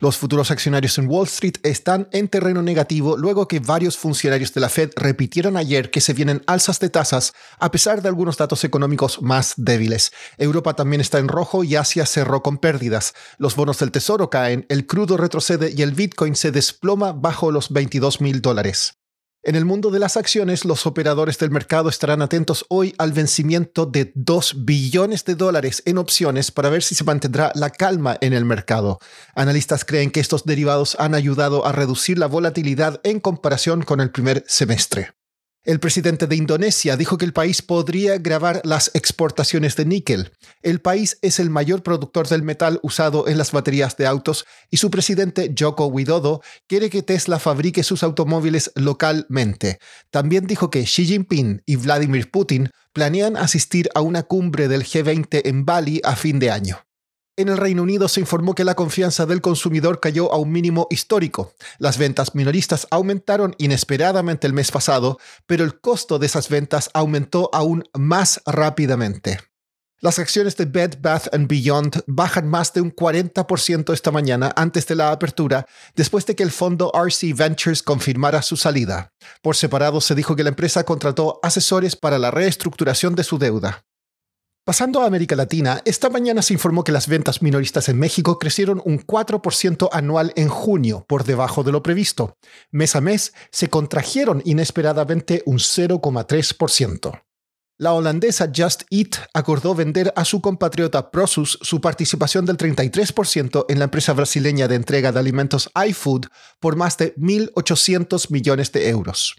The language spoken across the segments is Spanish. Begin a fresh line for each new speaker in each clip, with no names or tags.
Los futuros accionarios en Wall Street están en terreno negativo luego que varios funcionarios de la Fed repitieron ayer que se vienen alzas de tasas a pesar de algunos datos económicos más débiles. Europa también está en rojo y Asia cerró con pérdidas. Los bonos del tesoro caen, el crudo retrocede y el Bitcoin se desploma bajo los 22 mil dólares. En el mundo de las acciones, los operadores del mercado estarán atentos hoy al vencimiento de 2 billones de dólares en opciones para ver si se mantendrá la calma en el mercado. Analistas creen que estos derivados han ayudado a reducir la volatilidad en comparación con el primer semestre. El presidente de Indonesia dijo que el país podría grabar las exportaciones de níquel. El país es el mayor productor del metal usado en las baterías de autos y su presidente Joko Widodo quiere que Tesla fabrique sus automóviles localmente. También dijo que Xi Jinping y Vladimir Putin planean asistir a una cumbre del G20 en Bali a fin de año. En el Reino Unido se informó que la confianza del consumidor cayó a un mínimo histórico. Las ventas minoristas aumentaron inesperadamente el mes pasado, pero el costo de esas ventas aumentó aún más rápidamente. Las acciones de Bed Bath ⁇ Beyond bajan más de un 40% esta mañana antes de la apertura, después de que el fondo RC Ventures confirmara su salida. Por separado se dijo que la empresa contrató asesores para la reestructuración de su deuda. Pasando a América Latina, esta mañana se informó que las ventas minoristas en México crecieron un 4% anual en junio, por debajo de lo previsto. Mes a mes se contrajeron inesperadamente un 0,3%. La holandesa Just Eat acordó vender a su compatriota Prosus su participación del 33% en la empresa brasileña de entrega de alimentos iFood por más de 1.800 millones de euros.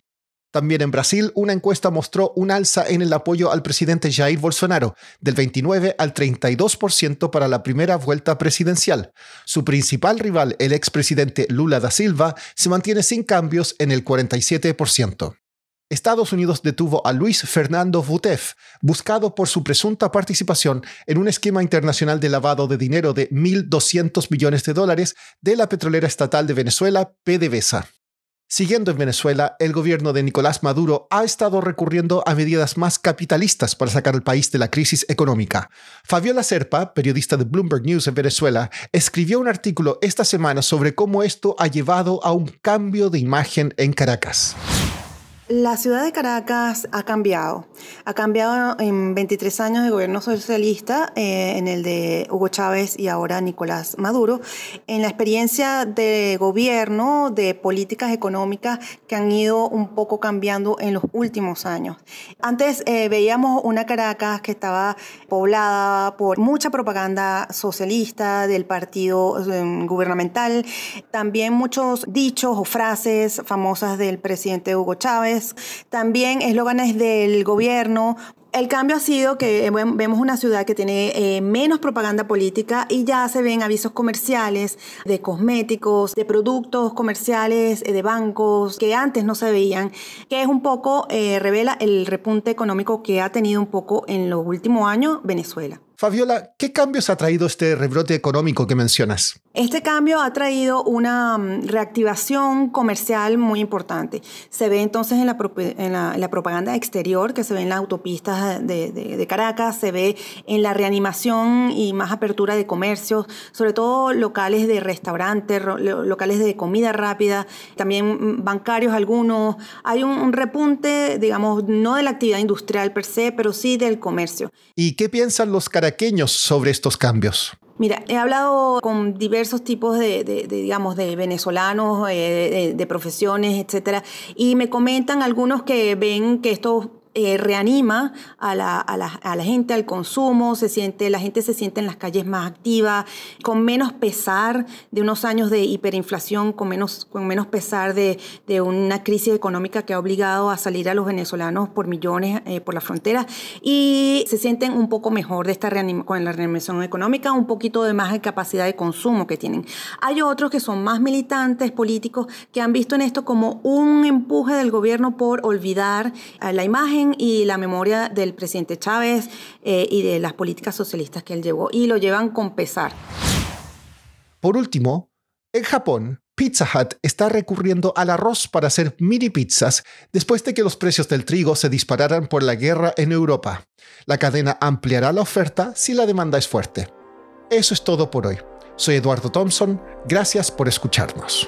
También en Brasil, una encuesta mostró un alza en el apoyo al presidente Jair Bolsonaro, del 29 al 32% para la primera vuelta presidencial. Su principal rival, el expresidente Lula da Silva, se mantiene sin cambios en el 47%. Estados Unidos detuvo a Luis Fernando Vutef, buscado por su presunta participación en un esquema internacional de lavado de dinero de 1.200 millones de dólares de la petrolera estatal de Venezuela, PDVSA. Siguiendo en Venezuela, el gobierno de Nicolás Maduro ha estado recurriendo a medidas más capitalistas para sacar al país de la crisis económica. Fabiola Serpa, periodista de Bloomberg News en Venezuela, escribió un artículo esta semana sobre cómo esto ha llevado a un cambio de imagen en Caracas.
La ciudad de Caracas ha cambiado. Ha cambiado en 23 años de gobierno socialista, eh, en el de Hugo Chávez y ahora Nicolás Maduro, en la experiencia de gobierno, de políticas económicas que han ido un poco cambiando en los últimos años. Antes eh, veíamos una Caracas que estaba poblada por mucha propaganda socialista del partido eh, gubernamental, también muchos dichos o frases famosas del presidente Hugo Chávez también eslóganes del gobierno. El cambio ha sido que vemos una ciudad que tiene eh, menos propaganda política y ya se ven avisos comerciales de cosméticos, de productos comerciales, eh, de bancos que antes no se veían, que es un poco, eh, revela el repunte económico que ha tenido un poco en los últimos años Venezuela.
Fabiola, ¿qué cambios ha traído este rebrote económico que mencionas?
Este cambio ha traído una mm, reactivación comercial muy importante. Se ve entonces en la, propaganda exterior, que se ve en las autopistas de, Caracas, se ve en la reanimación y más apertura de comercios, sobre todo locales de restaurantes, locales de comida rápida, también mm, bancarios algunos. Hay un, un repunte, digamos, no de la actividad industrial per se, pero sí del comercio.
¿Y qué piensan los sobre estos cambios?
Mira, he hablado con diversos tipos de, digamos, de venezolanos, eh, de, profesiones, etcétera, y me comentan algunos que ven que esto eh, reanima a la, gente, al consumo, se siente, la gente se siente en las calles más activa, con menos pesar de unos años de hiperinflación, con menos, pesar de, una crisis económica que ha obligado a salir a los venezolanos por millones eh, por la frontera y se sienten un poco mejor de esta con la reanimación económica, un poquito de más de capacidad de consumo que tienen. Hay otros que son más militantes políticos que han visto en esto como un empuje del gobierno por olvidar la imagen y la memoria del presidente Chávez eh, y de las políticas socialistas que él llevó y lo llevan con pesar.
Por último, en Japón, Pizza Hut está recurriendo al arroz para hacer mini pizzas después de que los precios del trigo se dispararan por la guerra en Europa. La cadena ampliará la oferta si la demanda es fuerte. Eso es todo por hoy. Soy Eduardo Thompson, gracias por escucharnos.